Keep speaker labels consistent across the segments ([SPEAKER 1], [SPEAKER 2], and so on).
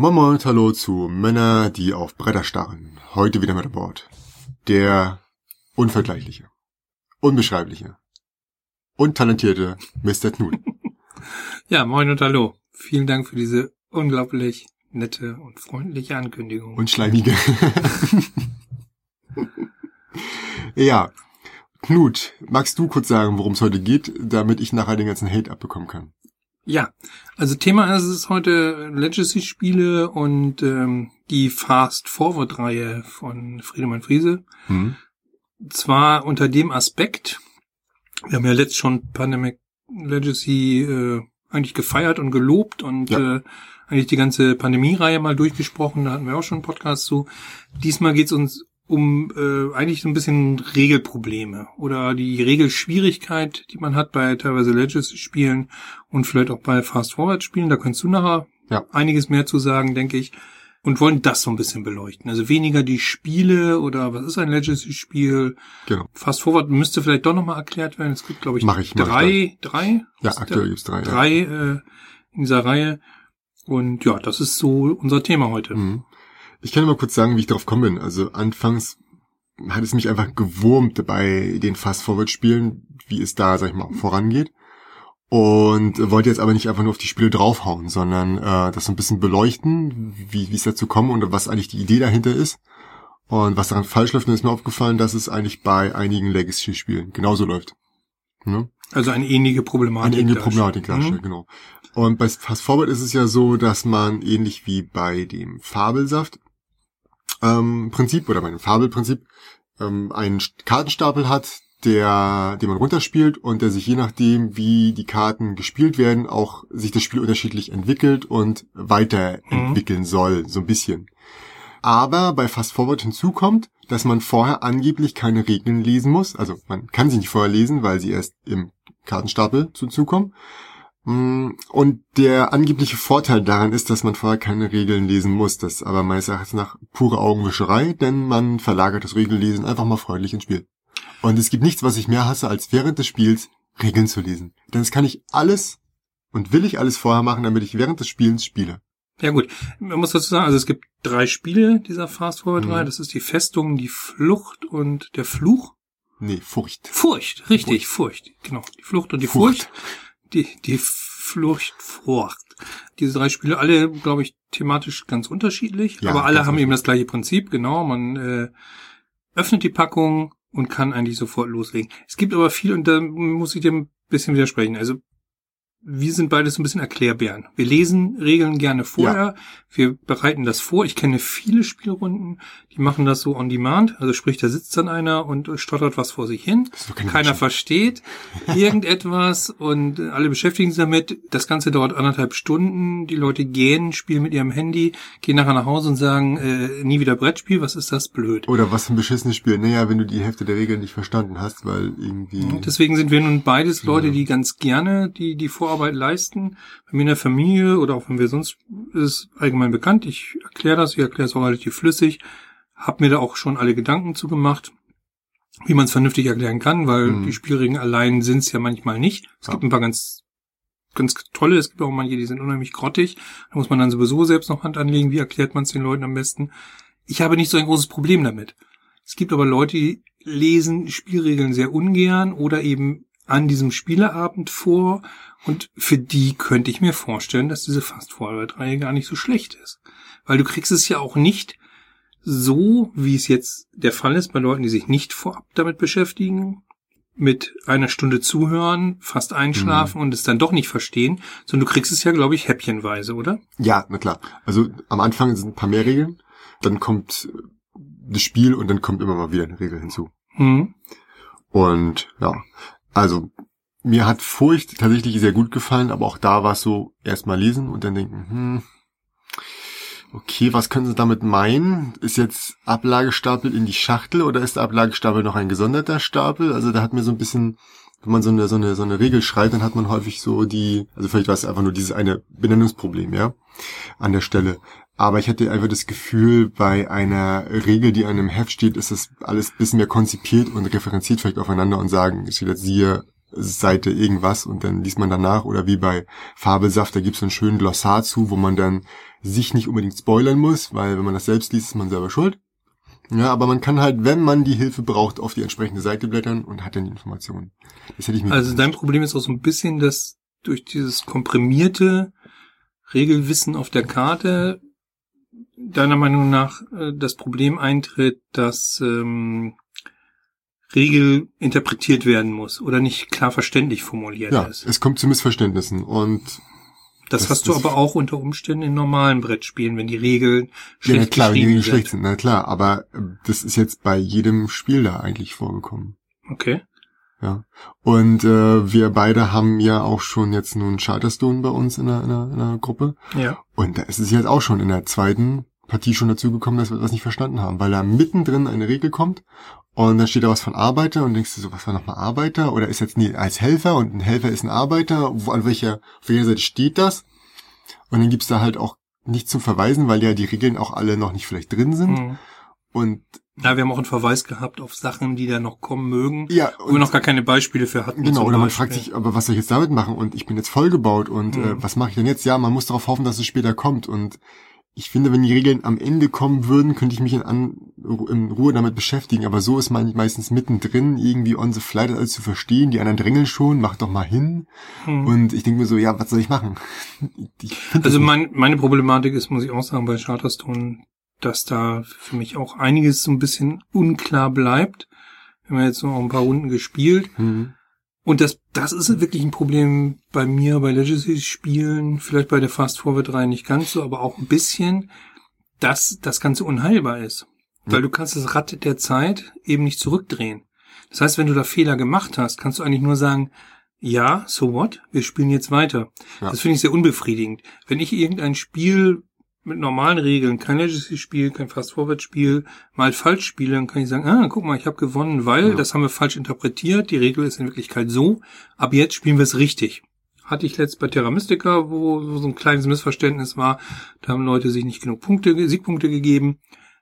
[SPEAKER 1] Moin Moin und Hallo zu Männer, die auf Bretter starren. Heute wieder mit an Bord. Der unvergleichliche, unbeschreibliche und talentierte Mr. Knut.
[SPEAKER 2] Ja, moin und hallo. Vielen Dank für diese unglaublich nette und freundliche Ankündigung.
[SPEAKER 1] Und schleimige. ja. Knut, magst du kurz sagen, worum es heute geht, damit ich nachher den ganzen Hate abbekommen kann?
[SPEAKER 2] Ja, also Thema ist es heute Legacy-Spiele und ähm, die Fast-Forward-Reihe von Friedemann Friese.
[SPEAKER 1] Hm?
[SPEAKER 2] Zwar unter dem Aspekt, wir haben ja letzt schon Pandemic Legacy äh, eigentlich gefeiert und gelobt und
[SPEAKER 1] Ja.
[SPEAKER 2] äh, eigentlich die ganze Pandemie-Reihe mal durchgesprochen, da hatten wir auch schon einen Podcast zu. Diesmal geht's uns um äh, eigentlich so ein bisschen Regelprobleme oder die Regelschwierigkeit, die man hat bei teilweise Legacy-Spielen und vielleicht auch bei Fast-Forward-Spielen. Da kannst du nachher
[SPEAKER 1] Ja.
[SPEAKER 2] einiges mehr zu sagen, denke ich. Und wollen das so ein bisschen beleuchten. Also weniger die Spiele oder was ist ein Legacy-Spiel.
[SPEAKER 1] Genau.
[SPEAKER 2] Fast Forward müsste vielleicht doch nochmal erklärt werden. Es gibt, glaube ich,
[SPEAKER 1] Mach ich, mach ich
[SPEAKER 2] drei, drei?
[SPEAKER 1] Ja, aktuell gibt's drei.
[SPEAKER 2] Drei äh, in dieser Reihe. Und ja, das ist so unser Thema heute.
[SPEAKER 1] Ja. Mhm. Ich kann mal kurz sagen, wie ich darauf gekommen bin. Also anfangs hat es mich einfach gewurmt bei den Fast-Forward-Spielen, wie es da, sag ich mal, vorangeht. Und wollte jetzt aber nicht einfach nur auf die Spiele draufhauen, sondern äh, das so ein bisschen beleuchten, wie wie es dazu kommt und was eigentlich die Idee dahinter ist. Und was daran falsch läuft, dann ist mir aufgefallen, dass es eigentlich bei einigen Legacy-Spielen genauso läuft. Ne?
[SPEAKER 2] Also eine ähnliche Problematik.
[SPEAKER 1] Eine
[SPEAKER 2] darstellt.
[SPEAKER 1] Problematik darstellt,
[SPEAKER 2] Mhm.
[SPEAKER 1] genau. Und bei Fast Forward ist es ja so, dass man ähnlich wie bei dem Fabelsaft ähm, Prinzip oder bei dem Fabelprinzip ähm, einen St- Kartenstapel hat, der, den man runterspielt und der sich je nachdem, wie die Karten gespielt werden, auch sich das Spiel unterschiedlich entwickelt und weiterentwickeln soll, so ein bisschen. Aber bei Fast Forward hinzukommt, dass man vorher angeblich keine Regeln lesen muss. Also man kann sie nicht vorher lesen, weil sie erst im Kartenstapel zuzukommen. Mm, Und der angebliche Vorteil daran ist, dass man vorher keine Regeln lesen muss. Das ist aber meines Erachtens nach pure Augenwischerei, denn man verlagert das Regellesen einfach mal freundlich ins Spiel. Und es gibt nichts, was ich mehr hasse, als während des Spiels Regeln zu lesen. Denn das kann ich alles und will ich alles vorher machen, damit ich während des Spielens spiele.
[SPEAKER 2] Ja gut, man muss dazu sagen, also es gibt drei Spiele dieser Fast Forward
[SPEAKER 1] Mhm.
[SPEAKER 2] Reihe. Das ist die Festung, die Flucht und der Fluch.
[SPEAKER 1] Nee, Furcht.
[SPEAKER 2] Furcht, richtig, Furcht. Genau, die Flucht und die
[SPEAKER 1] Furcht.
[SPEAKER 2] Furcht. Die, die Flucht, Furcht. Diese drei Spiele, alle, glaube ich, thematisch ganz unterschiedlich,
[SPEAKER 1] Ja,
[SPEAKER 2] aber alle haben eben das gleiche Prinzip, genau. Man äh, öffnet die Packung und kann eigentlich sofort loslegen. Es gibt aber viel, und da muss ich dir ein bisschen widersprechen. Also wir sind beides so ein bisschen Erklärbären. Wir lesen Regeln gerne vorher. Wir bereiten das vor. Ich kenne viele Spielrunden, die machen das so on demand. Also sprich, da sitzt dann einer und stottert was vor sich hin. Keiner
[SPEAKER 1] Menschheit.
[SPEAKER 2] versteht irgendetwas und alle beschäftigen sich damit. Das Ganze dauert anderthalb Stunden. Die Leute gehen, spielen mit ihrem Handy, gehen nachher nach Hause und sagen, äh, nie wieder Brettspiel, was ist das blöd.
[SPEAKER 1] Oder was ein beschissenes Spiel. Naja, wenn du die Hälfte der Regeln nicht verstanden hast, weil irgendwie...
[SPEAKER 2] Deswegen sind wir nun beides Leute, die ganz gerne die, die Vorarbeit leisten. Bei mir in der Familie oder auch wenn wir sonst, ist allgemein bekannt. Ich erkläre das, ich erkläre es auch relativ flüssig. Hab mir da auch schon alle Gedanken zu gemacht, wie man es vernünftig erklären kann, weil
[SPEAKER 1] Mhm.
[SPEAKER 2] die Spielregeln allein sind es ja manchmal nicht. Es
[SPEAKER 1] Ja.
[SPEAKER 2] gibt ein paar ganz, ganz tolle, es gibt auch manche, die sind unheimlich grottig. Da muss man dann sowieso selbst noch Hand anlegen. Wie erklärt man es den Leuten am besten? Ich habe nicht so ein großes Problem damit. Es gibt aber Leute, die lesen Spielregeln sehr ungern oder eben an diesem Spieleabend vor. Und für die könnte ich mir vorstellen, dass diese Fast-Forward-Reihe gar nicht so schlecht ist. Weil du kriegst es ja auch nicht so, wie es jetzt der Fall ist bei Leuten, die sich nicht vorab damit beschäftigen, mit einer Stunde zuhören, fast einschlafen und es dann doch nicht verstehen, sondern du kriegst es ja, glaube ich, häppchenweise, oder?
[SPEAKER 1] Ja, na klar. Also am Anfang sind ein paar mehr Regeln, dann kommt das Spiel und dann kommt immer mal wieder eine Regel hinzu.
[SPEAKER 2] Hm.
[SPEAKER 1] Und ja, also mir hat Furcht tatsächlich sehr gut gefallen, aber auch da war es so erstmal lesen und dann denken, hm, okay, was können Sie damit meinen? Ist jetzt Ablagestapel in die Schachtel oder ist der Ablagestapel noch ein gesonderter Stapel? Also da hat mir so ein bisschen, wenn man so eine, so eine, so eine Regel schreibt, dann hat man häufig so die, also vielleicht war es einfach nur dieses eine Benennungsproblem, ja, an der Stelle. Aber ich hatte einfach das Gefühl, bei einer Regel, die an einem Heft steht, ist das alles ein bisschen mehr konzipiert und referenziert vielleicht aufeinander und sagen, es steht jetzt siehe Seite irgendwas und dann liest man danach oder wie bei Fabelsaft, da gibt's so einen schönen Glossar zu, wo man dann sich nicht unbedingt spoilern muss, weil wenn man das selbst liest, ist man selber schuld. Ja, aber man kann halt, wenn man die Hilfe braucht, auf die entsprechende Seite blättern und hat dann die Informationen.
[SPEAKER 2] Das hätte ich mir Also dein Problem ist auch so ein bisschen, dass durch dieses komprimierte Regelwissen auf der Karte deiner Meinung nach äh, das Problem eintritt, dass ähm, Regel interpretiert werden muss oder nicht klar verständlich formuliert
[SPEAKER 1] ja,
[SPEAKER 2] ist.
[SPEAKER 1] Es kommt zu Missverständnissen und
[SPEAKER 2] das, das hast du aber auch unter Umständen in normalen Brettspielen, wenn die Regeln schlecht ja, na
[SPEAKER 1] klar,
[SPEAKER 2] wenn die Regeln
[SPEAKER 1] sind. schlecht sind, na klar, aber äh, das ist jetzt bei jedem Spiel da eigentlich vorgekommen.
[SPEAKER 2] Okay.
[SPEAKER 1] Ja. Und äh, wir beide haben ja auch schon jetzt nun Charterstone bei uns in der, in, der, in der Gruppe.
[SPEAKER 2] Ja.
[SPEAKER 1] Und da ist es jetzt auch schon in der zweiten Partie schon dazu gekommen, dass wir etwas nicht verstanden haben, weil da mittendrin eine Regel kommt und dann steht da was von Arbeiter und denkst du so, was war nochmal Arbeiter? Oder ist jetzt nie als Helfer und ein Helfer ist ein Arbeiter? Wo, an welcher, auf welcher Seite steht das? Und dann gibt's da halt auch nichts zum Verweisen, weil ja die Regeln auch alle noch nicht vielleicht drin sind. Mhm. Und
[SPEAKER 2] ja, wir haben auch einen Verweis gehabt auf Sachen, die da noch kommen mögen,
[SPEAKER 1] ja,
[SPEAKER 2] wo wir noch gar keine Beispiele für hatten.
[SPEAKER 1] Genau, oder man fragt sich, aber was soll ich jetzt damit machen? Und ich bin jetzt vollgebaut und äh, mhm. äh, was mache ich denn jetzt? Ja, man muss darauf hoffen, dass es später kommt. Und ich finde, wenn die Regeln am Ende kommen würden, könnte ich mich in, an, in Ruhe damit beschäftigen. Aber so ist man meistens mittendrin, irgendwie on the fly das alles zu verstehen. Die anderen drängeln schon, mach doch mal hin. Hm. Und ich denke mir so, ja, was soll ich machen?
[SPEAKER 2] Ich also mein, meine Problematik ist, muss ich auch sagen, bei Charterstone, dass da für mich auch einiges so ein bisschen unklar bleibt. Wir haben jetzt noch ein paar Runden gespielt.
[SPEAKER 1] Hm.
[SPEAKER 2] Und das, das ist wirklich ein Problem bei mir, bei Legacy-Spielen, vielleicht bei der Fast Forward 3 nicht ganz so, aber auch ein bisschen, dass das Ganze unheilbar ist. Ja. Weil du kannst das Rad der Zeit eben nicht zurückdrehen. Das heißt, wenn du da Fehler gemacht hast, kannst du eigentlich nur sagen, ja, so what? Wir spielen jetzt weiter. Ja. Das finde ich sehr unbefriedigend. Wenn ich irgendein Spiel mit normalen Regeln, kein Legacy-Spiel, kein Fast-Forward-Spiel, mal falsch spiele, dann kann ich sagen, ah, guck mal, ich habe gewonnen, weil ja. das haben wir falsch interpretiert, die Regel ist in Wirklichkeit so, ab jetzt spielen wir es richtig. Hatte ich letzt bei Terra Mystica, wo, so ein kleines Missverständnis war, da haben Leute sich nicht genug Punkte, Siegpunkte gegeben.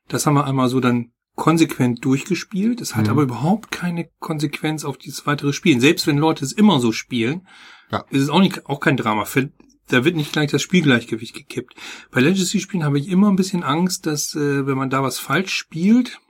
[SPEAKER 2] Das haben wir einmal so dann konsequent durchgespielt. Es hat mhm. aber überhaupt keine Konsequenz auf dieses weitere Spielen. Selbst wenn Leute es immer so spielen, ja. ist es auch nicht, auch kein Drama da wird nicht gleich das Spielgleichgewicht gekippt. Bei Legacy-Spielen habe ich immer ein bisschen Angst, dass äh, wenn man da was falsch spielt,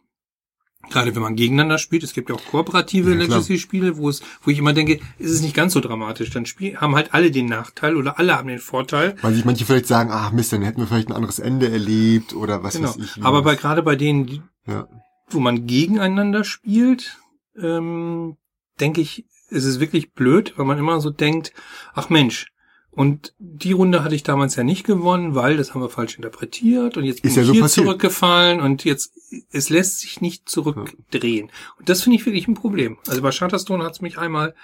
[SPEAKER 2] gerade wenn man gegeneinander spielt, es gibt ja auch kooperative ja, Legacy-Spiele, wo es, wo ich immer denke, ist es nicht ganz so dramatisch. Dann spiel, haben halt alle den Nachteil oder alle haben den Vorteil.
[SPEAKER 1] Weil sich manche vielleicht sagen, ach Mist, dann hätten wir vielleicht ein anderes Ende erlebt oder was genau. weiß ich.
[SPEAKER 2] Aber bei gerade bei denen, die, ja. wo man gegeneinander spielt, ähm, denke ich, ist es wirklich blöd, weil man immer so denkt, ach Mensch, und die Runde hatte ich damals ja nicht gewonnen, weil das haben wir falsch interpretiert und jetzt bin
[SPEAKER 1] ist ja
[SPEAKER 2] ich
[SPEAKER 1] so
[SPEAKER 2] hier
[SPEAKER 1] passiert.
[SPEAKER 2] zurückgefallen und jetzt es lässt sich nicht zurückdrehen. Und das finde ich wirklich ein Problem. Also bei Shutterstone hat es mich einmal,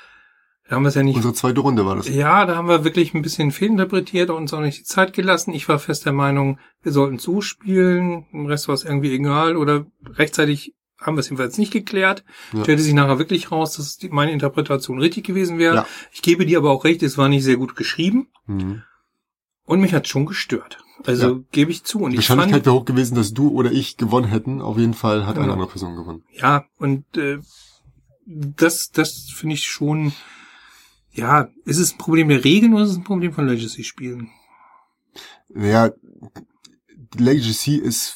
[SPEAKER 2] da haben wir es ja nicht.
[SPEAKER 1] Unsere zweite Runde war das.
[SPEAKER 2] Ja, da haben wir wirklich ein bisschen fehlinterpretiert und uns auch nicht die Zeit gelassen. Ich war fest der Meinung, wir sollten so spielen, im Rest war es irgendwie egal oder rechtzeitig haben wir es jedenfalls nicht geklärt. Ja. Stellte sich nachher wirklich raus, dass meine Interpretation richtig gewesen wäre. Ja. Ich gebe dir aber auch recht, es war nicht sehr gut geschrieben.
[SPEAKER 1] Mhm.
[SPEAKER 2] Und mich hat schon gestört. Also ja. gebe ich zu. Und
[SPEAKER 1] Wahrscheinlichkeit wäre hoch gewesen, dass du oder ich gewonnen hätten. Auf jeden Fall hat eine andere Person gewonnen.
[SPEAKER 2] Ja, und äh, das, das finde ich schon. Ja, ist es ein Problem der Regeln oder ist es ein Problem von Legacy-Spielen?
[SPEAKER 1] Ja, Legacy ist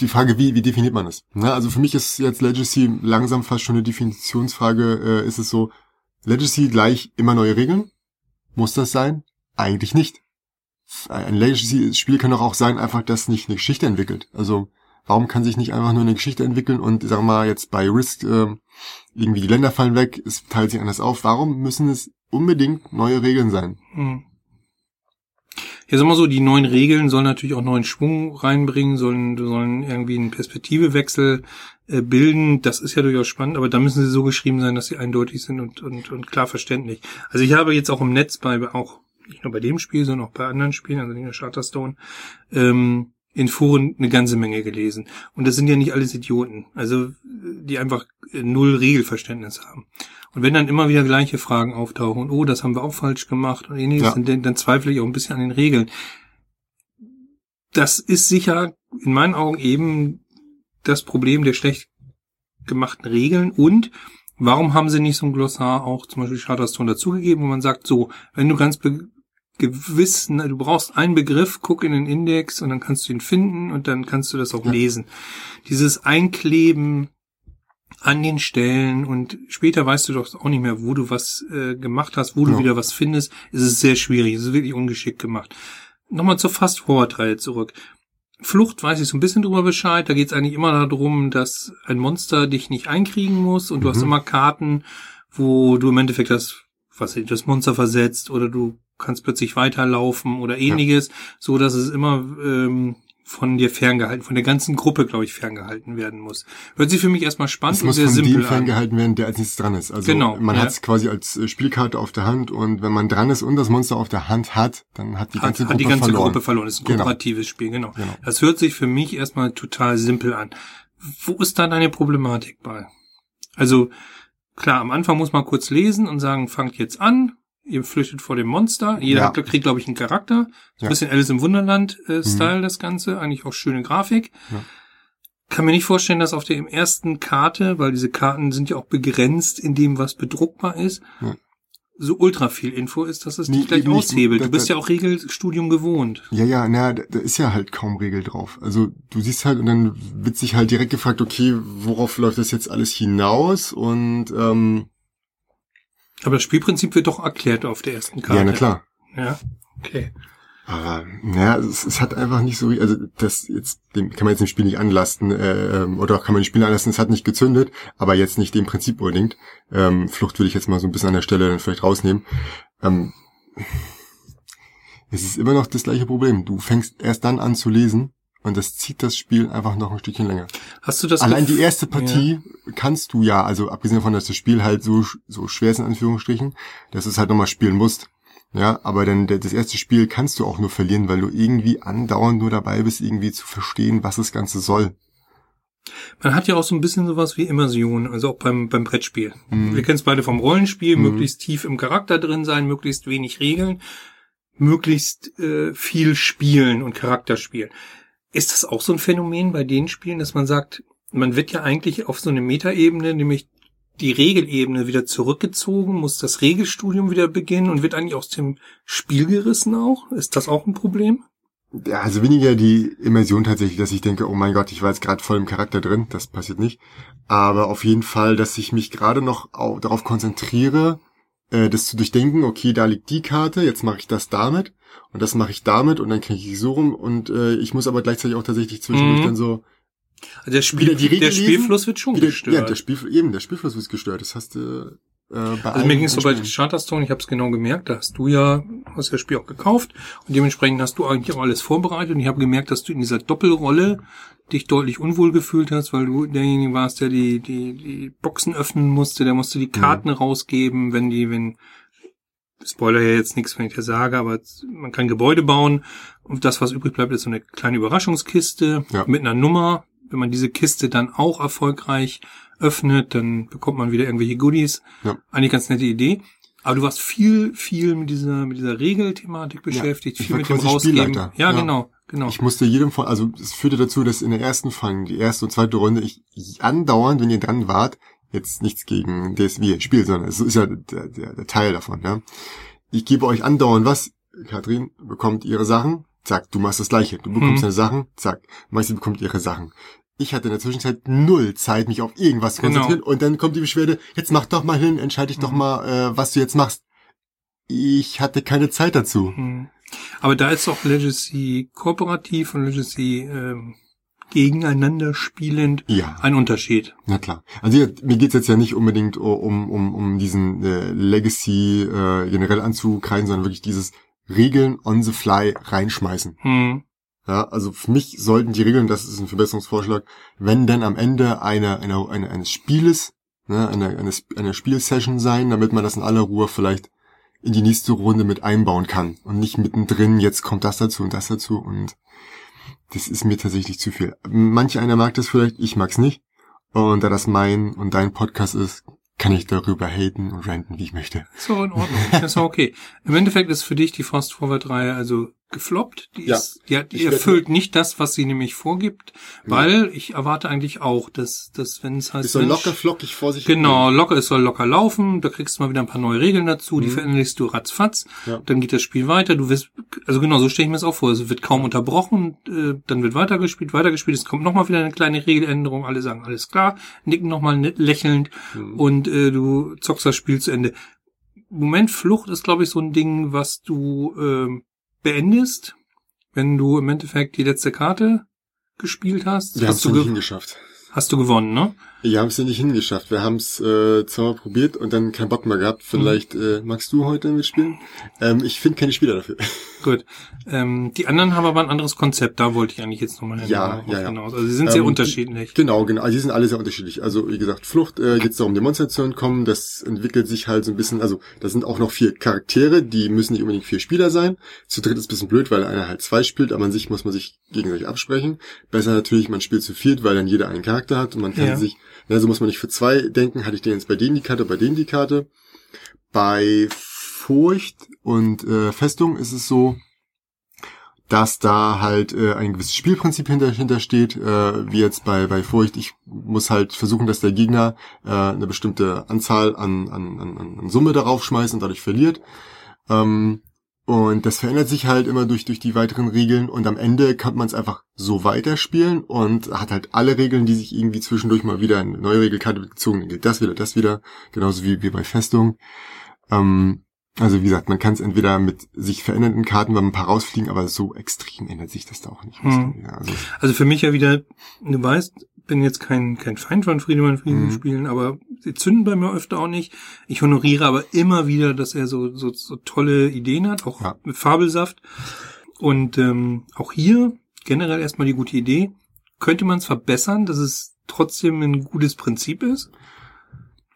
[SPEAKER 1] die Frage, wie, wie definiert man das? Na, also für mich ist jetzt Legacy langsam fast schon eine Definitionsfrage. Äh, ist es so, Legacy gleich immer neue Regeln? Muss das sein? Eigentlich nicht. Ein Legacy-Spiel kann doch auch sein, einfach, dass nicht eine Geschichte entwickelt. Also warum kann sich nicht einfach nur eine Geschichte entwickeln und sagen wir mal jetzt bei Risk äh, irgendwie die Länder fallen weg, es teilt sich anders auf. Warum müssen es unbedingt neue Regeln sein?
[SPEAKER 2] Hm. Ja, sag mal so, die neuen Regeln sollen natürlich auch neuen Schwung reinbringen, sollen, sollen irgendwie einen Perspektivewechsel äh, bilden. Das ist ja durchaus spannend, aber da müssen sie so geschrieben sein, dass sie eindeutig sind und, und, und klar verständlich. Also ich habe jetzt auch im Netz bei, auch nicht nur bei dem Spiel, sondern auch bei anderen Spielen, also nicht nur Charterstone, ähm, in Foren eine ganze Menge gelesen. Und das sind ja nicht alles Idioten, also die einfach null Regelverständnis haben. Und wenn dann immer wieder gleiche Fragen auftauchen, oh, das haben wir auch falsch gemacht und ähnliches, ja. dann, dann zweifle ich auch ein bisschen an den Regeln. Das ist sicher in meinen Augen eben das Problem der schlecht gemachten Regeln und Warum haben sie nicht so ein Glossar auch zum Beispiel Charterstone dazugegeben, wo man sagt, so, wenn du ganz ne, du brauchst einen Begriff, guck in den Index und dann kannst du ihn finden und dann kannst du das auch ja. lesen. Dieses Einkleben an den Stellen und später weißt du doch auch nicht mehr, wo du was äh, gemacht hast, wo du wieder was findest, ist es sehr schwierig, es ist wirklich ungeschickt gemacht. Nochmal zur Fast-Forward-Reihe zurück. Flucht weiß ich so ein bisschen drüber Bescheid. Da geht es eigentlich immer darum, dass ein Monster dich nicht einkriegen muss und du hast mhm. immer Karten, wo du im Endeffekt das, was das Monster versetzt oder du kannst plötzlich weiterlaufen oder ähnliches, ja. so dass es immer ähm, von dir ferngehalten, von der ganzen Gruppe, glaube ich, ferngehalten werden muss. Hört sich für mich erstmal spannend es
[SPEAKER 1] und sehr simpel an. muss von dem ferngehalten werden, der als nächstes dran ist. Also genau, man ja. hat es quasi als äh, Spielkarte auf der Hand und wenn man dran ist und das Monster auf der Hand hat, dann hat die ganze, hat, Gruppe, hat die ganze verloren. Gruppe verloren.
[SPEAKER 2] Das ist ein genau. kooperatives Spiel, genau. genau. Das hört sich für mich erstmal total simpel an. Wo ist da deine Problematik bei? Also klar, am Anfang muss man kurz lesen und sagen, fangt jetzt an, ihr flüchtet vor dem Monster. Jeder ja. kriegt, glaube ich, einen Charakter. So ein bisschen Alice im Wunderland-Style, äh, mhm. das Ganze. Eigentlich auch schöne Grafik. Ja. Kann mir nicht vorstellen, dass auf der ersten Karte, weil diese Karten sind ja auch begrenzt in dem, was bedruckbar ist, ja. so ultra viel Info ist, dass es nee, dich gleich aushebelt. du bist ja auch Regelstudium gewohnt.
[SPEAKER 1] Ja, ja, na, da, da ist ja halt kaum Regel drauf. Also du siehst halt und dann wird sich halt direkt gefragt, okay, worauf läuft das jetzt alles hinaus? Und ähm,
[SPEAKER 2] aber das Spielprinzip wird doch erklärt auf der ersten Karte.
[SPEAKER 1] Ja, na klar.
[SPEAKER 2] Ja, okay.
[SPEAKER 1] Aber naja, es, es hat einfach nicht so, also das jetzt dem kann man jetzt dem Spiel nicht anlasten äh, ähm, oder kann man dem Spiel anlasten, es hat nicht gezündet, aber jetzt nicht dem Prinzip unbedingt. Ähm, Flucht würde ich jetzt mal so ein bisschen an der Stelle dann vielleicht rausnehmen. Ähm, es ist immer noch das gleiche Problem. Du fängst erst dann an zu lesen, und das zieht das Spiel einfach noch ein Stückchen länger.
[SPEAKER 2] Hast du das?
[SPEAKER 1] Allein die erste Partie ja. kannst du ja, also abgesehen davon, dass das Spiel halt so, so schwer ist in Anführungsstrichen, dass du es halt nochmal spielen musst. Ja, aber dann das erste Spiel kannst du auch nur verlieren, weil du irgendwie andauernd nur dabei bist, irgendwie zu verstehen, was das Ganze soll.
[SPEAKER 2] Man hat ja auch so ein bisschen sowas wie Immersion, also auch beim, beim Brettspiel. Mhm. Wir kennen es beide vom Rollenspiel, mhm. möglichst tief im Charakter drin sein, möglichst wenig Regeln, möglichst äh, viel spielen und Charakter spielen. Ist das auch so ein Phänomen bei den Spielen, dass man sagt, man wird ja eigentlich auf so eine Metaebene, nämlich die Regelebene wieder zurückgezogen, muss das Regelstudium wieder beginnen und wird eigentlich aus dem Spiel gerissen auch? Ist das auch ein Problem?
[SPEAKER 1] Ja, also weniger die Immersion tatsächlich, dass ich denke, oh mein Gott, ich war jetzt gerade voll im Charakter drin, das passiert nicht. Aber auf jeden Fall, dass ich mich gerade noch darauf konzentriere, äh, das zu durchdenken, okay, da liegt die Karte, jetzt mache ich das damit und das mache ich damit und dann kriege ich so rum und äh, ich muss aber gleichzeitig auch tatsächlich zwischendurch mhm. dann so
[SPEAKER 2] also der, Spiel, der Spielfluss wird schon
[SPEAKER 1] wieder,
[SPEAKER 2] gestört.
[SPEAKER 1] Ja, der Spiel, eben, der Spielfluss wird gestört. Das hast du
[SPEAKER 2] äh, Also mir ging es so bei Charterstone, ich habe es genau gemerkt, da hast du ja, hast das Spiel auch gekauft und dementsprechend hast du eigentlich auch alles vorbereitet und ich habe gemerkt, dass du in dieser Doppelrolle dich deutlich unwohl gefühlt hast, weil du derjenige warst, der die, die, die Boxen öffnen musste, der musste die Karten mhm. rausgeben, wenn die, wenn Spoiler ja jetzt nichts, wenn ich das sage, aber man kann Gebäude bauen und das, was übrig bleibt, ist so eine kleine Überraschungskiste ja. mit einer Nummer. Wenn man diese Kiste dann auch erfolgreich öffnet, dann bekommt man wieder irgendwelche Goodies. Ja. Eigentlich ganz nette Idee. Aber du warst viel, viel mit dieser, mit dieser Regelthematik beschäftigt, ja, viel mit dem Rausgeben. Ja, ja, genau, genau.
[SPEAKER 1] Ich musste jedem von, also es führte dazu, dass in der ersten Fang, die erste und zweite Runde, ich andauernd, wenn ihr dran wart, Jetzt nichts gegen DSV Spiel, sondern es ist ja der, der, der Teil davon, ja. Ich gebe euch andauernd was. Katrin bekommt ihre Sachen. Zack, du machst das Gleiche. Du bekommst mhm. deine Sachen. Zack, Maxi bekommt ihre Sachen. Ich hatte in der Zwischenzeit null Zeit, mich auf irgendwas zu konzentrieren. Genau. Und dann kommt die Beschwerde, jetzt mach doch mal hin, entscheide dich mhm. doch mal, äh, was du jetzt machst. Ich hatte keine Zeit dazu. Mhm.
[SPEAKER 2] Aber da ist auch Legacy kooperativ und Legacy ähm, gegeneinander spielend ja. ein Unterschied.
[SPEAKER 1] Na klar. Also hier, mir geht's jetzt ja nicht unbedingt um, um, um diesen äh, Legacy äh, generell anzukreiden, sondern wirklich dieses Regeln on the fly reinschmeißen. Hm. Ja, also für mich sollten die Regeln, das ist ein Verbesserungsvorschlag, wenn denn am Ende eine, eine, eine eines Spieles, ne, eine, eine, eine Spielsession sein, damit man das in aller Ruhe vielleicht in die nächste Runde mit einbauen kann und nicht mittendrin, jetzt kommt das dazu und das dazu und das ist mir tatsächlich zu viel. Manch einer mag das vielleicht, ich mag's nicht. Und da das mein und dein Podcast ist, kann ich darüber haten und ranten, wie ich möchte.
[SPEAKER 2] So in Ordnung. Das ist okay. Im Endeffekt ist für dich die Fast Forward Reihe also gefloppt. Die,
[SPEAKER 1] Ja.
[SPEAKER 2] ist, die, hat, die erfüllt nicht das, was sie nämlich vorgibt, weil ich erwarte eigentlich auch, dass, dass wenn es heißt,
[SPEAKER 1] Ist so
[SPEAKER 2] Mensch,
[SPEAKER 1] locker flockig vor sich.
[SPEAKER 2] Genau, locker, es soll locker laufen, da kriegst du mal wieder ein paar neue Regeln dazu, die
[SPEAKER 1] Mhm.
[SPEAKER 2] veränderst du ratzfatz,
[SPEAKER 1] Ja.
[SPEAKER 2] dann geht das Spiel weiter, du wirst, also genau, so stelle ich mir das auch vor, es wird kaum unterbrochen, äh, dann wird weitergespielt, weitergespielt, es kommt nochmal wieder eine kleine Regeländerung, alle sagen, alles klar, nicken nochmal lächelnd
[SPEAKER 1] Mhm.
[SPEAKER 2] und äh, du zockst das Spiel zu Ende. Moment, Flucht ist, glaube ich, so ein Ding, was du ähm, beendest, wenn du im Endeffekt die letzte Karte gespielt hast.
[SPEAKER 1] Es
[SPEAKER 2] hast, du
[SPEAKER 1] ja hingeschafft.
[SPEAKER 2] hast du gewonnen, ne?
[SPEAKER 1] Wir haben es ja nicht hingeschafft. Wir haben es äh, zweimal probiert und dann keinen Bock mehr gehabt. Vielleicht äh, magst du heute mitspielen? Ähm, ich finde keine Spieler dafür.
[SPEAKER 2] Gut. Ähm, die anderen haben aber ein anderes Konzept. Da wollte ich eigentlich jetzt nochmal
[SPEAKER 1] Ja, ja, ja.
[SPEAKER 2] hinaus. Also sie sind sehr
[SPEAKER 1] Ähm,
[SPEAKER 2] unterschiedlich.
[SPEAKER 1] Genau, genau. Also die sind alle sehr unterschiedlich. Also wie gesagt, Flucht äh, geht es darum, die Monster zu entkommen. Das entwickelt sich halt so ein bisschen. Also da sind auch noch vier Charaktere, die müssen nicht unbedingt vier Spieler sein. Zu dritt ist ein bisschen blöd, weil einer halt zwei spielt, aber an sich muss man sich gegenseitig absprechen. Besser natürlich, man spielt zu viert, weil dann jeder einen Charakter hat und man kann
[SPEAKER 2] Ja.
[SPEAKER 1] sich, also muss man nicht für zwei denken, hatte ich den jetzt bei denen die Karte, bei denen die Karte. Bei Furcht und äh, Festung ist es so, dass da halt äh, ein gewisses Spielprinzip hinter, hintersteht, äh, wie jetzt bei, bei Furcht. Ich muss halt versuchen, dass der Gegner äh, eine bestimmte Anzahl an, an, an, an Summe darauf schmeißt und dadurch verliert. Ähm, und das verändert sich halt immer durch, durch die weiteren Regeln und am Ende kann man es einfach so weiterspielen und hat halt alle Regeln, die sich irgendwie zwischendurch mal wieder eine neue Regelkarte gezogen, dann gilt das wieder, das wieder, genauso wie, wie bei Festung. Ähm, also wie gesagt, man kann es entweder mit sich verändernden Karten, wenn ein paar rausfliegen, aber so extrem ändert sich das da auch nicht.
[SPEAKER 2] Hm.
[SPEAKER 1] Ja, also,
[SPEAKER 2] Also für mich ja wieder, du weißt, bin jetzt kein, kein Feind von Friedemann Frieden
[SPEAKER 1] Mhm.
[SPEAKER 2] spielen, aber sie zünden bei mir öfter auch nicht. Ich honoriere aber immer wieder, dass er so, so, so tolle Ideen hat, auch
[SPEAKER 1] Ja.
[SPEAKER 2] mit Fabelsaft. Und ähm, auch hier generell erstmal die gute Idee. Könnte man es verbessern, dass es trotzdem ein gutes Prinzip ist?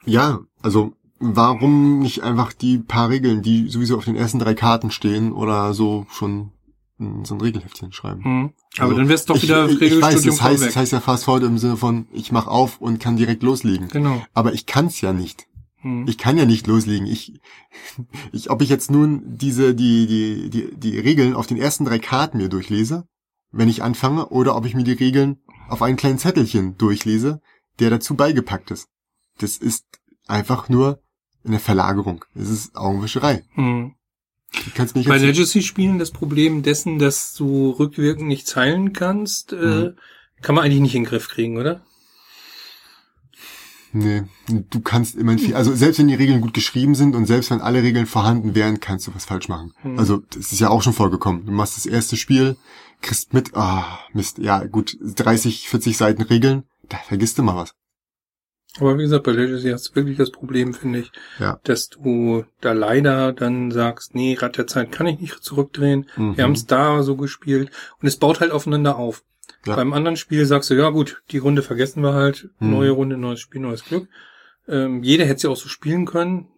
[SPEAKER 1] ja, also warum nicht einfach die paar Regeln, die sowieso auf den ersten drei Karten stehen oder so schon so ein Regelheftchen schreiben?
[SPEAKER 2] Hm. Aber
[SPEAKER 1] Also,
[SPEAKER 2] dann wäre es doch wieder
[SPEAKER 1] ich, ich weiß,
[SPEAKER 2] Regelstudium
[SPEAKER 1] das heißt, das heißt ja fast forward im Sinne von, ich mach auf und kann direkt loslegen.
[SPEAKER 2] genau.
[SPEAKER 1] Aber ich kann's ja nicht.
[SPEAKER 2] Hm.
[SPEAKER 1] Ich kann ja nicht loslegen. Ich, ich, ob ich jetzt nun diese, die, die, die, die Regeln auf den ersten drei Karten mir durchlese, wenn ich anfange, oder ob ich mir die Regeln auf einen kleinen Zettelchen durchlese, der dazu beigepackt ist. Das ist einfach nur eine Verlagerung. Es ist Augenwischerei.
[SPEAKER 2] Hm.
[SPEAKER 1] Kannst nicht
[SPEAKER 2] Bei
[SPEAKER 1] jetzt,
[SPEAKER 2] Legacy-Spielen das Problem dessen, dass du rückwirkend nicht heilen kannst, äh,
[SPEAKER 1] Mhm.
[SPEAKER 2] kann man eigentlich nicht in den Griff kriegen, oder?
[SPEAKER 1] nee, du kannst immerhin viel, also selbst wenn die Regeln gut geschrieben sind und selbst wenn alle Regeln vorhanden wären, kannst du was falsch machen.
[SPEAKER 2] Mhm.
[SPEAKER 1] Also, das ist ja auch schon vorgekommen. Du machst das erste Spiel, kriegst mit, ah, Mist, ja, gut, 30, 40 Seiten Regeln, da vergisst du mal was.
[SPEAKER 2] Aber wie gesagt, bei Legacy hast du wirklich das Problem, finde ich,
[SPEAKER 1] Ja.
[SPEAKER 2] dass du da leider dann sagst, nee, Rad der Zeit kann ich nicht zurückdrehen.
[SPEAKER 1] Mhm.
[SPEAKER 2] Wir haben es da so gespielt und es baut halt aufeinander auf.
[SPEAKER 1] Ja.
[SPEAKER 2] Beim anderen Spiel sagst du, ja gut, die Runde vergessen wir halt,
[SPEAKER 1] Mhm.
[SPEAKER 2] neue Runde, neues Spiel, neues Glück. Ähm, jeder hätte sie auch so spielen können.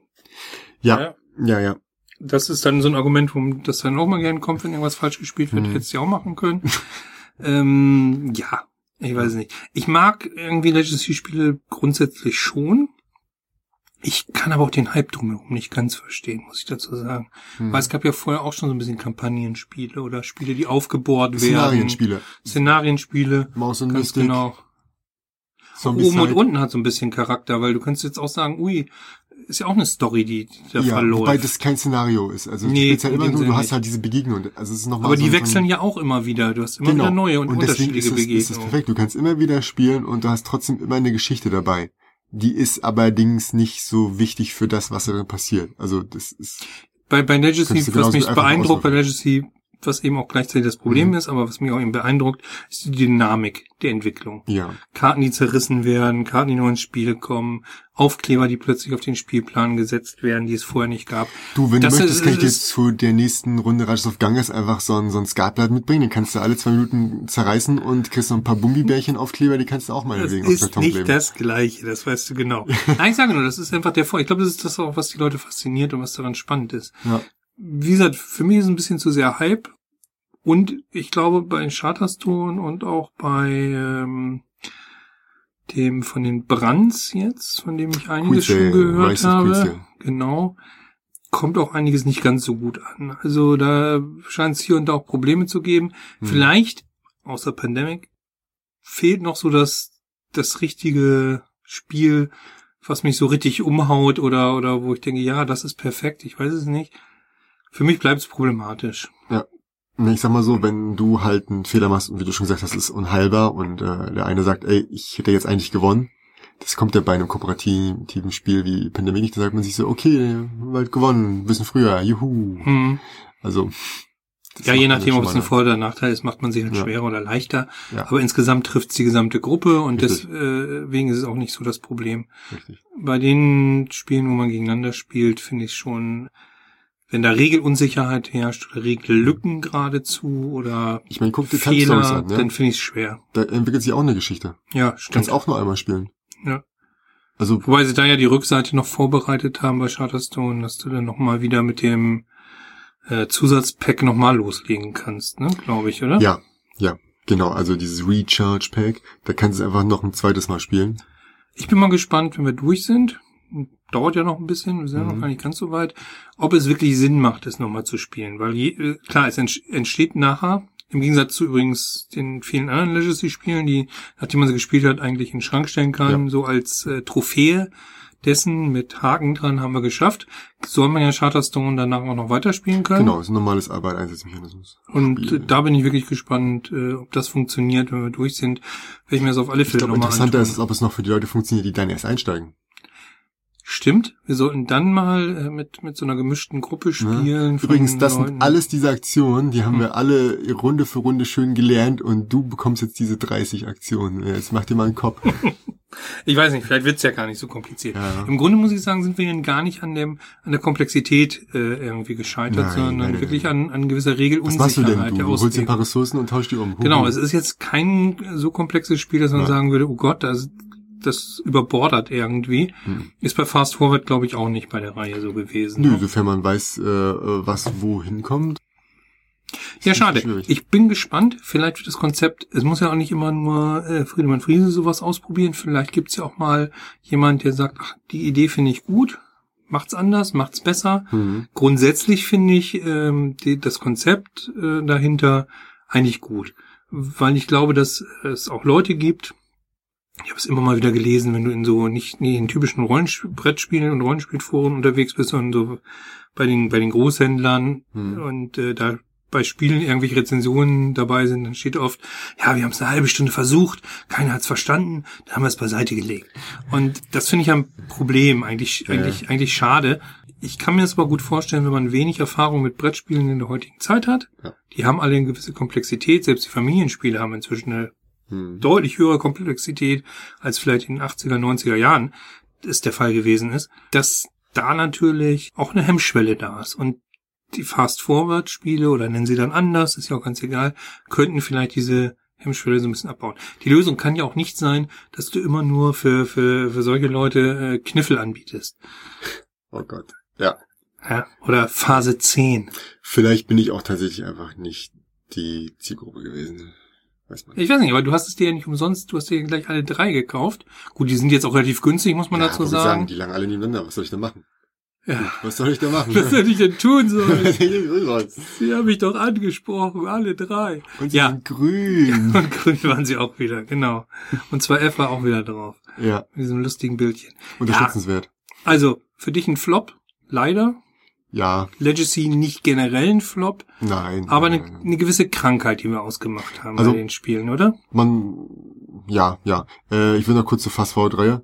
[SPEAKER 1] Ja, ja, ja.
[SPEAKER 2] Das ist dann so ein Argument, wo das dann auch mal gerne kommt, wenn irgendwas falsch gespielt wird,
[SPEAKER 1] Mhm.
[SPEAKER 2] hättest du ja auch machen können. ähm, ja, ich weiß nicht. Ich mag irgendwie Legacy-Spiele grundsätzlich schon. Ich kann aber auch den Hype drumherum nicht ganz verstehen, muss ich dazu sagen.
[SPEAKER 1] Hm.
[SPEAKER 2] Weil es gab ja vorher auch schon so ein bisschen Kampagnenspiele oder Spiele, die aufgebohrt werden.
[SPEAKER 1] Szenarienspiele.
[SPEAKER 2] Szenarienspiele.
[SPEAKER 1] Maus und
[SPEAKER 2] Ganz
[SPEAKER 1] Mystik,
[SPEAKER 2] genau. Oben und unten hat so ein bisschen Charakter, weil du kannst jetzt auch sagen, ui, ist ja auch eine Story, die, da
[SPEAKER 1] Ja,
[SPEAKER 2] verläuft.
[SPEAKER 1] wobei das kein Szenario ist. Also
[SPEAKER 2] Nee,
[SPEAKER 1] halt immer nur, du hast halt diese Begegnung. Also es ist noch mal
[SPEAKER 2] aber
[SPEAKER 1] so
[SPEAKER 2] die wechseln ja auch immer wieder. Du hast immer
[SPEAKER 1] genau.
[SPEAKER 2] wieder neue und,
[SPEAKER 1] deswegen
[SPEAKER 2] unterschiedliche
[SPEAKER 1] ist es, ist perfekt. Du kannst immer wieder spielen und du hast trotzdem immer eine Geschichte dabei. Die ist allerdings nicht so wichtig für das, was darin passiert. Also das ist
[SPEAKER 2] Bei, bei Legacy, was mich beeindruckt bei
[SPEAKER 1] auswürfeln.
[SPEAKER 2] Legacy, was eben auch gleichzeitig das Problem
[SPEAKER 1] Mhm.
[SPEAKER 2] ist, aber was mich auch eben beeindruckt, ist die Dynamik der Entwicklung.
[SPEAKER 1] ja.
[SPEAKER 2] Karten, die zerrissen werden, Karten, die neu ins Spiel kommen, Aufkleber, die plötzlich auf den Spielplan gesetzt werden, die es vorher nicht gab.
[SPEAKER 1] Du, wenn
[SPEAKER 2] Das
[SPEAKER 1] du möchtest,
[SPEAKER 2] ist-
[SPEAKER 1] kann ich dir zu der nächsten Runde Rajas of Ganges einfach so ein, so ein Skatblatt mitbringen. Den kannst du alle zwei Minuten zerreißen und kriegst noch ein paar Bumbibärchen-Aufkleber, die kannst du auch
[SPEAKER 2] Das
[SPEAKER 1] meinetwegen auf
[SPEAKER 2] ist nicht
[SPEAKER 1] kleben.
[SPEAKER 2] das Gleiche, das weißt du genau. Nein, ich sage nur, das ist einfach der Vor. Ich glaube, das ist das auch, was die Leute fasziniert und was daran spannend ist.
[SPEAKER 1] Ja.
[SPEAKER 2] Wie gesagt, für mich ist es ein bisschen zu sehr Hype. Und ich glaube, bei Charterstone und auch bei ähm, dem von den Brands jetzt, von dem ich einiges
[SPEAKER 1] Queensdale,
[SPEAKER 2] schon gehört
[SPEAKER 1] of
[SPEAKER 2] habe,
[SPEAKER 1] Queensdale.
[SPEAKER 2] genau, kommt auch einiges nicht ganz so gut an. Also da scheint es hier und da auch Probleme zu geben.
[SPEAKER 1] Hm.
[SPEAKER 2] Vielleicht, außer Pandemic, fehlt noch so das, das richtige Spiel, was mich so richtig umhaut oder, oder wo ich denke, ja, das ist perfekt, ich weiß es nicht. Für mich bleibt es problematisch.
[SPEAKER 1] Nee, Ich sag mal so, wenn du halt einen Fehler machst und wie du schon gesagt hast, ist unheilbar und äh, der eine sagt, ey, ich hätte jetzt eigentlich gewonnen. Das kommt ja bei einem kooperativen Spiel wie Pandemie nicht, da sagt man sich so, okay, bald gewonnen, ein bisschen früher, juhu.
[SPEAKER 2] Hm.
[SPEAKER 1] Also.
[SPEAKER 2] Ja, je nachdem, ob es ein Vor- oder Nachteil ist, macht man sich halt
[SPEAKER 1] Ja.
[SPEAKER 2] schwerer oder leichter.
[SPEAKER 1] Ja.
[SPEAKER 2] Aber insgesamt trifft es die gesamte Gruppe und
[SPEAKER 1] Richtig.
[SPEAKER 2] deswegen ist es auch nicht so das Problem.
[SPEAKER 1] Richtig.
[SPEAKER 2] Bei den Spielen, wo man gegeneinander spielt, finde ich schon, wenn da Regelunsicherheit herrscht oder Regellücken geradezu oder
[SPEAKER 1] Ich meine, guck dir
[SPEAKER 2] Fehler,
[SPEAKER 1] an, ja?
[SPEAKER 2] dann finde ich es schwer.
[SPEAKER 1] Da entwickelt sich auch eine Geschichte.
[SPEAKER 2] Ja,
[SPEAKER 1] Du
[SPEAKER 2] stimmt.
[SPEAKER 1] kannst auch nur einmal spielen.
[SPEAKER 2] Ja.
[SPEAKER 1] Also,
[SPEAKER 2] Wobei sie da ja die Rückseite noch vorbereitet haben bei Shutterstone, dass du dann nochmal wieder mit dem äh, Zusatzpack nochmal loslegen kannst, ne, glaube ich, oder?
[SPEAKER 1] ja, ja, genau. Also dieses Recharge Pack, da kannst du es einfach noch ein zweites Mal spielen.
[SPEAKER 2] Ich bin mal gespannt, wenn wir durch sind. Dauert ja noch ein bisschen, wir sind ja
[SPEAKER 1] Mhm.
[SPEAKER 2] noch gar nicht ganz so weit, ob es wirklich Sinn macht, es nochmal zu spielen. Weil je, äh, klar, es entsteht nachher, im Gegensatz zu übrigens den vielen anderen Legacy-Spielen, die, nachdem man sie gespielt hat, eigentlich in den Schrank stellen kann, so als äh, Trophäe dessen mit Haken dran haben wir geschafft. Soll man ja Charterstone danach auch noch weiterspielen können.
[SPEAKER 1] Genau, ist ein normales Arbeit-Einsatzmechanismus.
[SPEAKER 2] Und
[SPEAKER 1] Spiel.
[SPEAKER 2] da bin ich wirklich gespannt, äh, ob das funktioniert, wenn wir durch sind. Werde ich mir das auf alle Fälle nochmal
[SPEAKER 1] interessanter
[SPEAKER 2] antun.
[SPEAKER 1] ist ob es noch für die Leute funktioniert, die dann erst einsteigen.
[SPEAKER 2] Stimmt, wir sollten dann mal äh, mit, mit so einer gemischten Gruppe spielen. von
[SPEAKER 1] Übrigens, das
[SPEAKER 2] Leuten.
[SPEAKER 1] sind alles diese Aktionen, die haben
[SPEAKER 2] Hm.
[SPEAKER 1] wir alle Runde für Runde schön gelernt und du bekommst jetzt diese 30 Aktionen. Jetzt mach dir mal einen Kopf.
[SPEAKER 2] Ich weiß nicht, vielleicht wird's ja gar nicht so kompliziert.
[SPEAKER 1] Ja.
[SPEAKER 2] Im Grunde muss ich sagen, sind wir dann gar nicht an dem an der Komplexität äh, irgendwie gescheitert,
[SPEAKER 1] Nein,
[SPEAKER 2] sondern
[SPEAKER 1] nein,
[SPEAKER 2] wirklich
[SPEAKER 1] nein.
[SPEAKER 2] an, an gewisser
[SPEAKER 1] Was machst du denn?
[SPEAKER 2] Regelunsicherheit
[SPEAKER 1] Du, holst dir ein paar Ressourcen und tauschst die um.
[SPEAKER 2] Genau, es ist jetzt kein so komplexes Spiel, dass man
[SPEAKER 1] Ja.
[SPEAKER 2] sagen würde, oh Gott, das, das überbordert irgendwie.
[SPEAKER 1] Hm.
[SPEAKER 2] Ist bei Fast Forward, glaube ich, auch nicht bei der Reihe so gewesen.
[SPEAKER 1] Nö,
[SPEAKER 2] ne?
[SPEAKER 1] sofern man weiß, äh, äh, was wohin kommt.
[SPEAKER 2] Ja, schade.
[SPEAKER 1] schwierig.
[SPEAKER 2] Ich bin gespannt. Vielleicht wird das Konzept, es muss ja auch nicht immer nur äh, Friedemann Friese sowas ausprobieren. Vielleicht gibt's ja auch mal jemand, der sagt, ach, die Idee finde ich gut, macht's anders, macht's besser.
[SPEAKER 1] Mhm.
[SPEAKER 2] Grundsätzlich finde ich ähm, die, das Konzept äh, dahinter eigentlich gut, weil ich glaube, dass es auch Leute gibt, ich habe es immer mal wieder gelesen, wenn du in so nicht, nicht in typischen Rollenspiel, Brettspielen und Rollenspielforen unterwegs bist, sondern so bei den bei den Großhändlern
[SPEAKER 1] Mhm.
[SPEAKER 2] und äh, da bei Spielen irgendwelche Rezensionen dabei sind, dann steht oft, ja, wir haben es eine halbe Stunde versucht, keiner hat es verstanden, dann haben wir es beiseite gelegt. Und das finde ich ein Problem, eigentlich,
[SPEAKER 1] Ja.
[SPEAKER 2] eigentlich, eigentlich schade. Ich kann mir das aber gut vorstellen, wenn man wenig Erfahrung mit Brettspielen in der heutigen Zeit hat.
[SPEAKER 1] Ja.
[SPEAKER 2] Die haben alle eine gewisse Komplexität, selbst die Familienspiele haben inzwischen eine
[SPEAKER 1] Mhm.
[SPEAKER 2] deutlich höhere Komplexität als vielleicht in den 80er, 90er Jahren es der Fall gewesen ist, dass da natürlich auch eine Hemmschwelle da ist. Und die Fast-Forward-Spiele, oder nennen sie dann anders, ist ja auch ganz egal, könnten vielleicht diese Hemmschwelle so ein bisschen abbauen. Die Lösung kann ja auch nicht sein, dass du immer nur für, für, für solche Leute äh, Kniffel anbietest.
[SPEAKER 1] Oh Gott. Ja.
[SPEAKER 2] Ja? Oder Phase 10.
[SPEAKER 1] Vielleicht bin ich auch tatsächlich einfach nicht die Zielgruppe gewesen. Weiß.
[SPEAKER 2] Ich weiß nicht, aber du hast es dir ja nicht umsonst, du hast dir gleich alle drei gekauft. Gut, die sind jetzt auch relativ günstig, muss man
[SPEAKER 1] Ja,
[SPEAKER 2] dazu
[SPEAKER 1] ich
[SPEAKER 2] sagen.
[SPEAKER 1] Die lagen alle nebeneinander. Was soll ich da machen?
[SPEAKER 2] Ja.
[SPEAKER 1] Was soll ich da machen?
[SPEAKER 2] Was hätte ich denn tun sollen?
[SPEAKER 1] und
[SPEAKER 2] Sie haben mich doch angesprochen, alle drei.
[SPEAKER 1] sie
[SPEAKER 2] Ja.
[SPEAKER 1] sind grün.
[SPEAKER 2] Und grün waren sie auch wieder, genau. Und zwei F war auch wieder drauf.
[SPEAKER 1] ja,
[SPEAKER 2] Mit diesem lustigen Bildchen.
[SPEAKER 1] unterstützenswert.
[SPEAKER 2] Also, für dich ein Flop, leider.
[SPEAKER 1] Ja,
[SPEAKER 2] Legacy nicht generell ein Flop,
[SPEAKER 1] nein.
[SPEAKER 2] aber
[SPEAKER 1] nein,
[SPEAKER 2] eine,
[SPEAKER 1] nein.
[SPEAKER 2] eine gewisse Krankheit, die wir ausgemacht haben
[SPEAKER 1] Also-
[SPEAKER 2] bei den Spielen, oder?
[SPEAKER 1] Man, ja, ja. Äh, ich will noch kurz zur Fast Forward Reihe.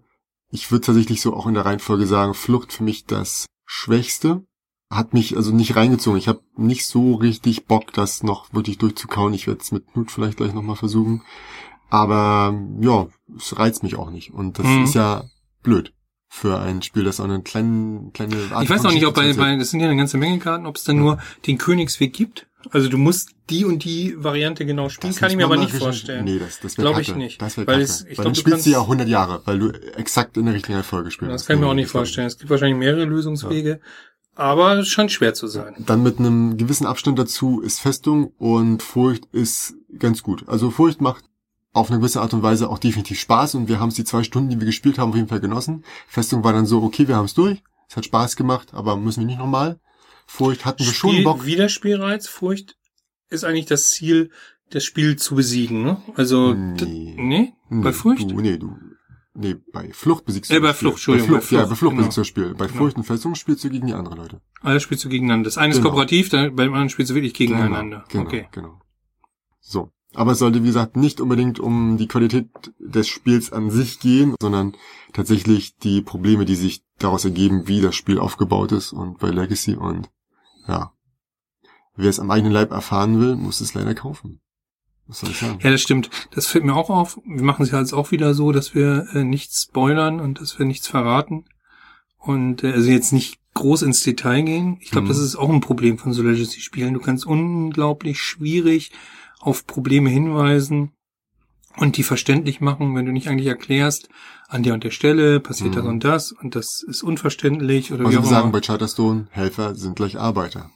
[SPEAKER 1] Ich würde tatsächlich so auch in der Reihenfolge sagen, Flucht für mich das Schwächste. Hat mich also nicht reingezogen. Ich habe nicht so richtig Bock, das noch wirklich durchzukauen. Ich werde es mit Knut vielleicht gleich nochmal versuchen. Aber ja, es reizt mich auch nicht. Und das
[SPEAKER 2] Mhm.
[SPEAKER 1] ist ja blöd für ein Spiel, das auch eine kleine, kleine Art
[SPEAKER 2] Ich weiß auch nicht, ob bei, bei, das sind ja eine ganze Menge Karten, ob es dann nur den Königsweg gibt. Also du musst die und die Variante genau spielen,
[SPEAKER 1] Das
[SPEAKER 2] kann ich mir aber nicht vorstellen.
[SPEAKER 1] Nee, das, das wäre
[SPEAKER 2] Glaub ich nicht.
[SPEAKER 1] Das
[SPEAKER 2] Weil es- ich
[SPEAKER 1] weil
[SPEAKER 2] glaub,
[SPEAKER 1] dann
[SPEAKER 2] du
[SPEAKER 1] spielst du ja
[SPEAKER 2] kannst-
[SPEAKER 1] 100 Jahre, weil du exakt in der richtigen Reihenfolge spielst.
[SPEAKER 2] Das kann ich mir auch nicht vorstellen. Es gibt wahrscheinlich mehrere Lösungswege, aber es scheint schwer zu sein.
[SPEAKER 1] Dann mit einem gewissen Abstand dazu ist Festung und Furcht ist ganz gut. Also Furcht macht auf eine gewisse Art und Weise auch definitiv Spaß und wir haben es die zwei Stunden, die wir gespielt haben, auf jeden Fall genossen. Festung war dann so, okay, wir haben es durch. Es hat Spaß gemacht, aber müssen wir nicht nochmal? Furcht hatten wir schon
[SPEAKER 2] Spiel,
[SPEAKER 1] Bock.
[SPEAKER 2] Widerspielreiz, Furcht ist eigentlich das Ziel, das Spiel zu besiegen, ne? Also, d-
[SPEAKER 1] Nee.
[SPEAKER 2] nee? Bei
[SPEAKER 1] Nee,
[SPEAKER 2] Furcht?
[SPEAKER 1] Du, nee, du. Nee, bei Flucht besiegst du
[SPEAKER 2] Äh, bei
[SPEAKER 1] das Spiel.
[SPEAKER 2] Flucht, Entschuldigung,
[SPEAKER 1] Bei
[SPEAKER 2] bei
[SPEAKER 1] Flucht, ja,
[SPEAKER 2] Flucht,
[SPEAKER 1] bei Flucht
[SPEAKER 2] genau.
[SPEAKER 1] besiegst du das Spiel. Bei
[SPEAKER 2] Genau.
[SPEAKER 1] Furcht und Festung spielst du gegen die andere Leute.
[SPEAKER 2] Das spielst du gegeneinander. Das eine ist
[SPEAKER 1] Genau.
[SPEAKER 2] kooperativ, dann, beim anderen spielst du wirklich gegeneinander.
[SPEAKER 1] Genau,
[SPEAKER 2] Okay.
[SPEAKER 1] genau. So. Aber es sollte, wie gesagt, nicht unbedingt um die Qualität des Spiels an sich gehen, sondern tatsächlich die Probleme, die sich daraus ergeben, wie das Spiel aufgebaut ist und bei Legacy und ja. Wer es am eigenen Leib erfahren will, muss es leider kaufen. Was soll ich sagen?
[SPEAKER 2] Ja, das stimmt. Das fällt mir auch auf. Wir machen es ja jetzt auch wieder so, dass wir äh, nichts spoilern und dass wir nichts verraten. Und äh, also jetzt nicht groß ins Detail gehen. Ich glaube,
[SPEAKER 1] Mhm.
[SPEAKER 2] das ist auch ein Problem von so Legacy-Spielen. Du kannst unglaublich schwierig auf Probleme hinweisen und die verständlich machen, wenn du nicht eigentlich erklärst, an der und der Stelle passiert das
[SPEAKER 1] Mhm.
[SPEAKER 2] und das und das ist unverständlich oder
[SPEAKER 1] Was
[SPEAKER 2] wie
[SPEAKER 1] wir
[SPEAKER 2] auch
[SPEAKER 1] sagen
[SPEAKER 2] immer.
[SPEAKER 1] bei Charterstone, Helfer sind gleich Arbeiter.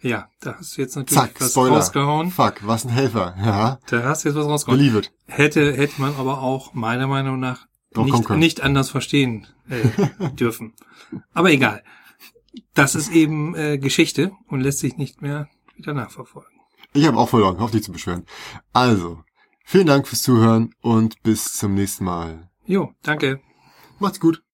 [SPEAKER 2] Ja, da hast du jetzt natürlich
[SPEAKER 1] Zack,
[SPEAKER 2] was
[SPEAKER 1] Spoiler.
[SPEAKER 2] rausgehauen.
[SPEAKER 1] Fuck, was ein Helfer. Ja,
[SPEAKER 2] Da hast du jetzt was rausgehauen.
[SPEAKER 1] believe it.
[SPEAKER 2] hätte, hätte man aber auch meiner Meinung nach nicht, nicht anders verstehen äh, dürfen. Aber egal. Das ist eben äh, Geschichte und lässt sich nicht mehr wieder nachverfolgen.
[SPEAKER 1] Ich habe auch verloren, hoffe nicht zu beschweren. Also, vielen Dank fürs Zuhören und bis zum nächsten Mal.
[SPEAKER 2] Jo, danke.
[SPEAKER 1] Macht's gut.